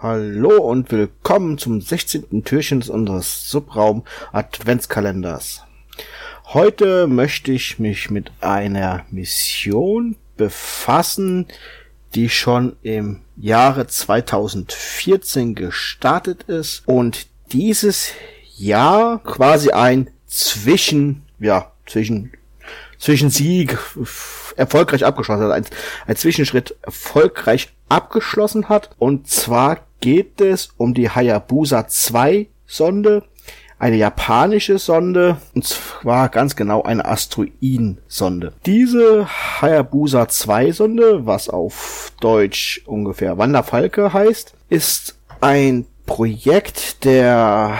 Hallo und willkommen zum 16. Türchen unseres Subraum Adventskalenders. Heute möchte ich mich mit einer Mission befassen, die schon im Jahre 2014 gestartet ist und dieses Jahr quasi ein Zwischen, ja, zwischen Zwischensieg erfolgreich abgeschlossen hat, ein, ein Zwischenschritt erfolgreich abgeschlossen hat. Und zwar geht es um die Hayabusa 2 Sonde, eine japanische Sonde, und zwar ganz genau eine Asteroidensonde. Diese Hayabusa 2 Sonde, was auf Deutsch ungefähr Wanderfalke heißt, ist ein Projekt der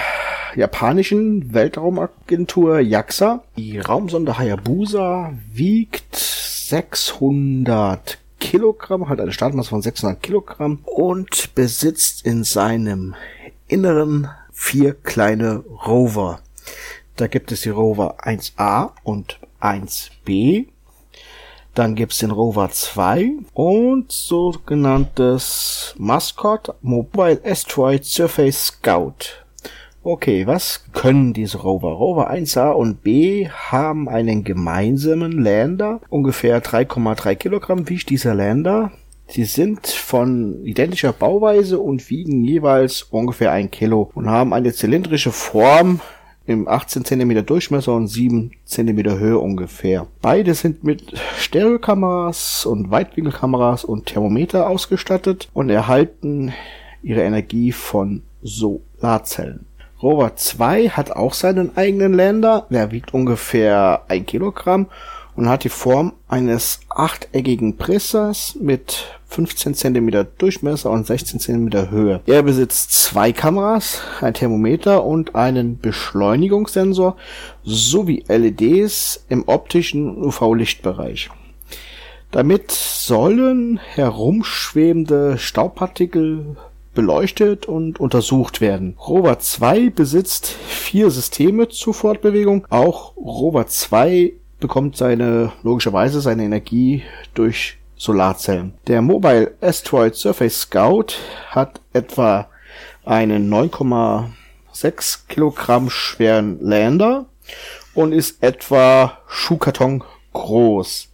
japanischen Weltraumagentur JAXA. Die Raumsonde Hayabusa wiegt 600 Kilogramm, hat eine Startmasse von 600 Kilogramm und besitzt in seinem Inneren vier kleine Rover. Da gibt es die Rover 1A und 1B. Dann gibt's den Rover 2 und sogenanntes Mascot Mobile Asteroid Surface Scout. Okay, was können diese Rover? Rover 1A und B haben einen gemeinsamen Lander. Ungefähr 3,3 Kilogramm wiegt dieser Lander. Sie sind von identischer Bauweise und wiegen jeweils ungefähr ein Kilo und haben eine zylindrische Form im 18 cm Durchmesser und 7 cm Höhe ungefähr. Beide sind mit Stereokameras und Weitwinkelkameras und Thermometer ausgestattet und erhalten ihre Energie von Solarzellen. Rover 2 hat auch seinen eigenen Lander. Der wiegt ungefähr ein Kilogramm und hat die Form eines achteckigen Pressers mit 15 cm Durchmesser und 16 cm Höhe. Er besitzt zwei Kameras, ein Thermometer und einen Beschleunigungssensor sowie LEDs im optischen UV-Lichtbereich. Damit sollen herumschwebende Staubpartikel beleuchtet und untersucht werden. Rover 2 besitzt vier Systeme zur Fortbewegung. Auch Rover 2 bekommt seine, logischerweise seine Energie durch Solarzellen. Der Mobile Asteroid Surface Scout hat etwa einen 9,6 Kilogramm schweren Lander und ist etwa Schuhkarton groß.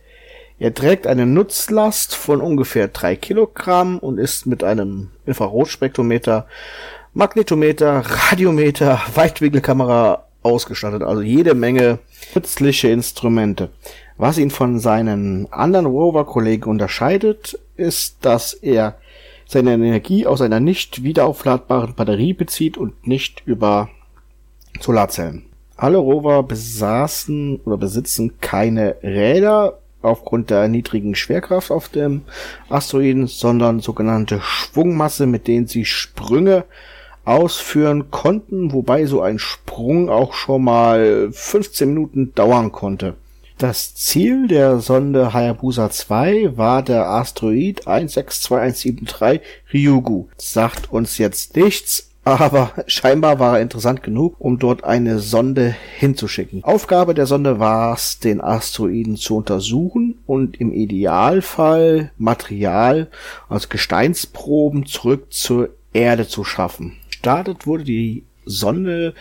Er trägt eine Nutzlast von ungefähr drei Kilogramm und ist mit einem Infrarotspektrometer, Magnetometer, Radiometer, Weitwinkelkamera ausgestattet. Also jede Menge nützliche Instrumente. Was ihn von seinen anderen Rover-Kollegen unterscheidet, ist, dass er seine Energie aus einer nicht wiederaufladbaren Batterie bezieht und nicht über Solarzellen. Alle Rover besaßen oder besitzen keine Räder, aufgrund der niedrigen Schwerkraft auf dem Asteroiden, sondern sogenannte Schwungmasse, mit denen sie Sprünge ausführen konnten, wobei so ein Sprung auch schon mal 15 Minuten dauern konnte. Das Ziel der Sonde Hayabusa 2 war der Asteroid 162173 Ryugu. Sagt uns jetzt nichts, aber scheinbar war er interessant genug, um dort eine Sonde hinzuschicken. Aufgabe der Sonde war es, den Asteroiden zu untersuchen und im Idealfall Material, also Gesteinsproben, zurück zur Erde zu schaffen. Startet wurde die Sonde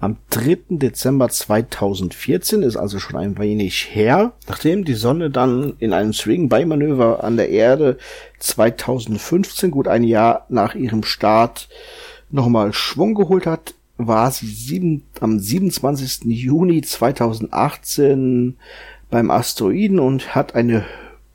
am 3. Dezember 2014, ist also schon ein wenig her. Nachdem die Sonne dann in einem Swing-By-Manöver an der Erde 2015, gut ein Jahr nach ihrem Start, nochmal Schwung geholt hat, war sie sieben, am 27. Juni 2018 beim Asteroiden und hat eine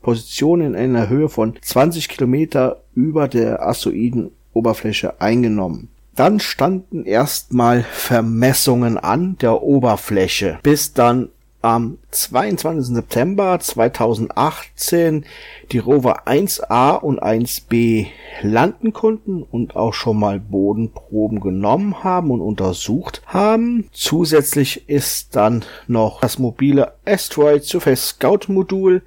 Position in einer Höhe von 20 Kilometer über der Asteroidenoberfläche eingenommen. Dann standen erstmal Vermessungen an der Oberfläche, bis dann am 22. September 2018 die Rover 1A und 1B landen konnten und auch schon mal Bodenproben genommen haben und untersucht haben. Zusätzlich ist dann noch das mobile Asteroid Surface Scout Modul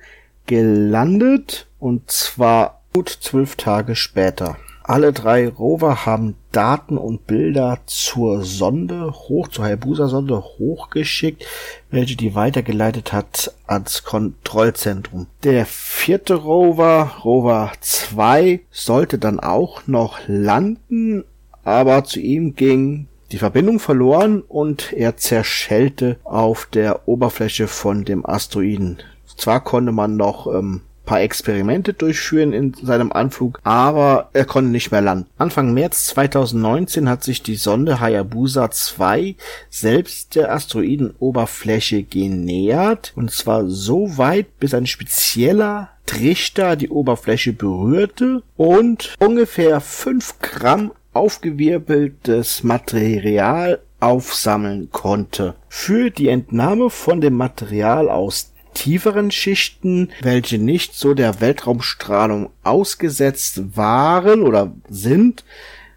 gelandet und zwar gut zwölf Tage später. Alle drei Rover haben Daten und Bilder zur Sonde hoch, zur Hayabusa-Sonde hochgeschickt, welche die weitergeleitet hat ans Kontrollzentrum. Der vierte Rover, Rover 2, sollte dann auch noch landen, aber zu ihm ging die Verbindung verloren und er zerschellte auf der Oberfläche von dem Asteroiden. Zwar konnte man noch ähm, paar Experimente durchführen in seinem Anflug, aber er konnte nicht mehr landen. Anfang März 2019 hat sich die Sonde Hayabusa 2 selbst der Asteroidenoberfläche genähert und zwar so weit, bis ein spezieller Trichter die Oberfläche berührte und ungefähr 5 Gramm aufgewirbeltes Material aufsammeln konnte. Für die Entnahme von dem Material aus tieferen Schichten, welche nicht so der Weltraumstrahlung ausgesetzt waren oder sind,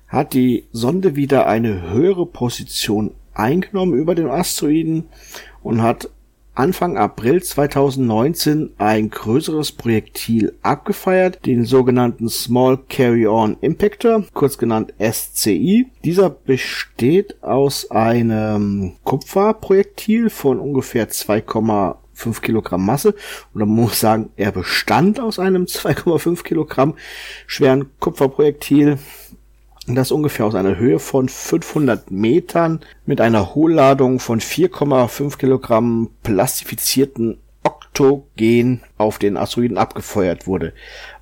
hat die Sonde wieder eine höhere Position eingenommen über den Asteroiden und hat Anfang April 2019 ein größeres Projektil abgefeiert, den sogenannten Small Carry-On Impactor, kurz genannt SCI. Dieser besteht aus einem Kupferprojektil von ungefähr 2,5 5 Kilogramm Masse. Und man muss sagen, er bestand aus einem 2,5 Kilogramm schweren Kupferprojektil. Das ungefähr aus einer Höhe von 500 Metern mit einer Hohlladung von 4,5 Kilogramm plastifizierten Oktogen auf den Asteroiden abgefeuert wurde.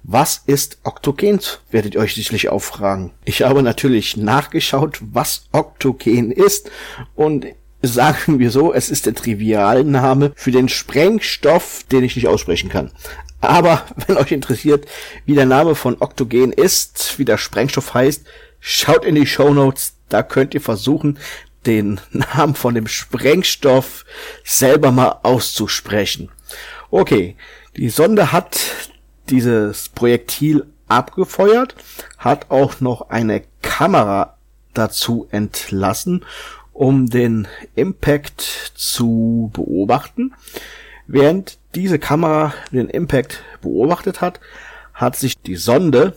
Was ist Oktogen? Werdet ihr euch sicherlich auch fragen. Ich habe natürlich nachgeschaut, was Oktogen ist und sagen wir so, es ist der Trivialname für den Sprengstoff, den ich nicht aussprechen kann. Aber wenn euch interessiert, wie der Name von Oktogen ist, wie der Sprengstoff heißt, schaut in die Show Notes, da könnt ihr versuchen, den Namen von dem Sprengstoff selber mal auszusprechen. Okay, die Sonde hat dieses Projektil abgefeuert, hat auch noch eine Kamera dazu entlassen um den Impact zu beobachten. Während diese Kamera den Impact beobachtet hat, hat sich die Sonde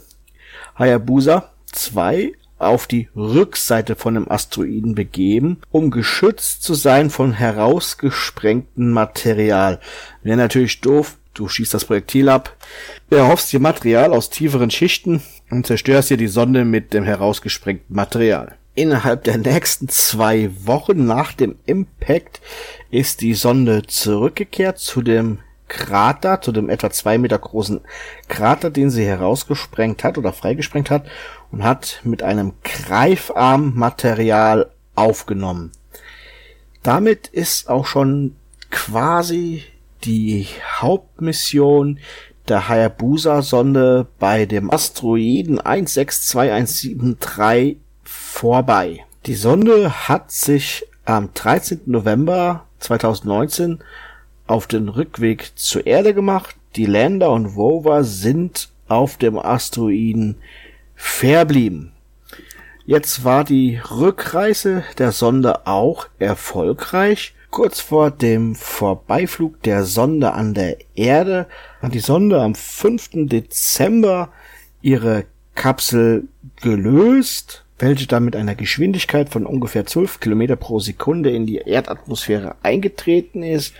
Hayabusa 2 auf die Rückseite von dem Asteroiden begeben, um geschützt zu sein von herausgesprengtem Material. Wäre natürlich doof, du schießt das Projektil ab, erhoffst dir Material aus tieferen Schichten und zerstörst dir die Sonde mit dem herausgesprengten Material. Innerhalb der nächsten zwei Wochen nach dem Impact ist die Sonde zurückgekehrt zu dem Krater, zu dem etwa zwei Meter großen Krater, den sie herausgesprengt hat oder freigesprengt hat und hat mit einem Greifarm Material aufgenommen. Damit ist auch schon quasi die Hauptmission der Hayabusa-Sonde bei dem Asteroiden 162173 vorbei. Die Sonde hat sich am 13. November 2019 auf den Rückweg zur Erde gemacht. Die Lander und Rover sind auf dem Asteroiden verblieben. Jetzt war die Rückreise der Sonde auch erfolgreich. Kurz vor dem Vorbeiflug der Sonde an der Erde hat die Sonde am 5. Dezember ihre Kapsel gelöst welche dann mit einer Geschwindigkeit von ungefähr 12 Kilometer pro Sekunde in die Erdatmosphäre eingetreten ist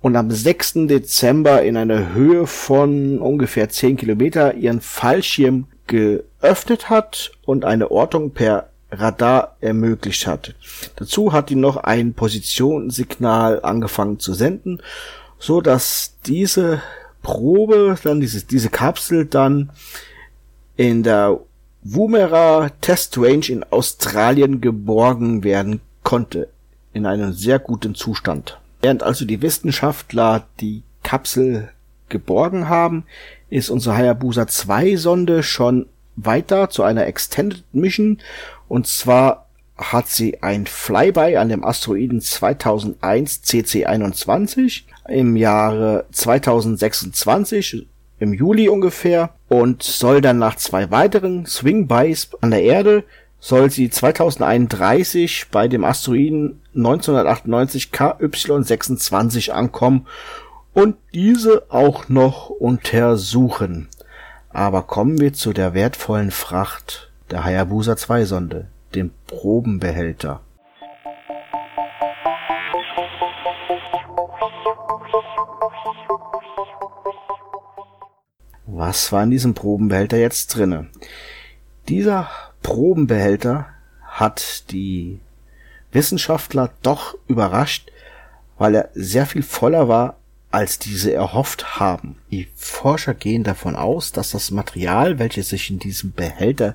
und am 6. Dezember in einer Höhe von ungefähr 10 Kilometer ihren Fallschirm geöffnet hat und eine Ortung per Radar ermöglicht hat. Dazu hat die noch ein Positionssignal angefangen zu senden, so dass diese Probe, dann diese, diese Kapsel dann in der Woomera Test Range in Australien geborgen werden konnte, in einem sehr guten Zustand. Während also die Wissenschaftler die Kapsel geborgen haben, ist unsere Hayabusa 2 Sonde schon weiter zu einer Extended Mission. Und zwar hat sie ein Flyby an dem Asteroiden 2001 CC21 im Jahre 2026 im Juli ungefähr und soll dann nach zwei weiteren Swing-Bys an der Erde soll sie 2031 bei dem Asteroiden 1998 KY26 ankommen und diese auch noch untersuchen. Aber kommen wir zu der wertvollen Fracht der Hayabusa 2 Sonde, dem Probenbehälter. Was war in diesem Probenbehälter jetzt drinne? Dieser Probenbehälter hat die Wissenschaftler doch überrascht, weil er sehr viel voller war, als diese erhofft haben. Die Forscher gehen davon aus, dass das Material, welches sich in diesem Behälter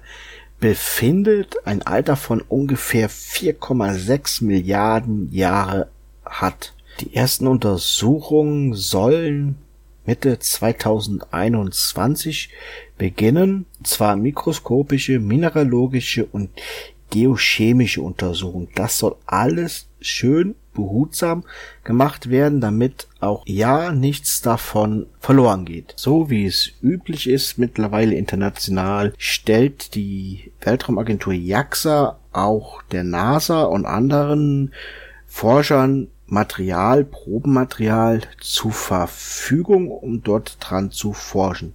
befindet, ein Alter von ungefähr 4,6 Milliarden Jahre hat. Die ersten Untersuchungen sollen Mitte 2021 beginnen, zwar mikroskopische, mineralogische und geochemische Untersuchungen. Das soll alles schön behutsam gemacht werden, damit auch ja nichts davon verloren geht. So wie es üblich ist, mittlerweile international stellt die Weltraumagentur JAXA auch der NASA und anderen Forschern Material, Probenmaterial zur Verfügung, um dort dran zu forschen.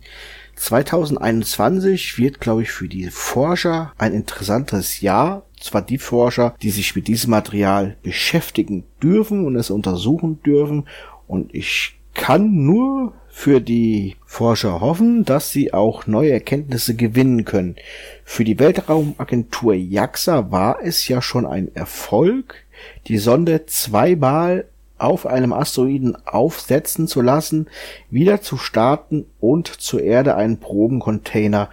2021 wird, glaube ich, für die Forscher ein interessantes Jahr. Zwar die Forscher, die sich mit diesem Material beschäftigen dürfen und es untersuchen dürfen. Und ich kann nur für die Forscher hoffen, dass sie auch neue Erkenntnisse gewinnen können. Für die Weltraumagentur JAXA war es ja schon ein Erfolg, die Sonde zweimal auf einem Asteroiden aufsetzen zu lassen, wieder zu starten und zur Erde einen Probencontainer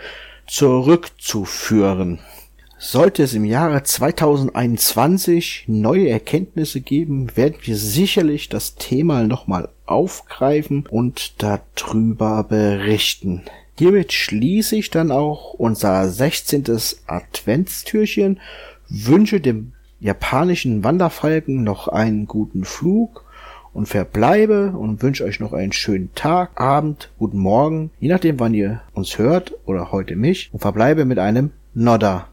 zurückzuführen. Sollte es im Jahre 2021 neue Erkenntnisse geben, werden wir sicherlich das Thema nochmal aufgreifen und darüber berichten. Hiermit schließe ich dann auch unser 16. Adventstürchen, wünsche dem japanischen Wanderfalken noch einen guten Flug und verbleibe und wünsche euch noch einen schönen Tag, Abend, guten Morgen, je nachdem wann ihr uns hört oder heute mich und verbleibe mit einem Nodder.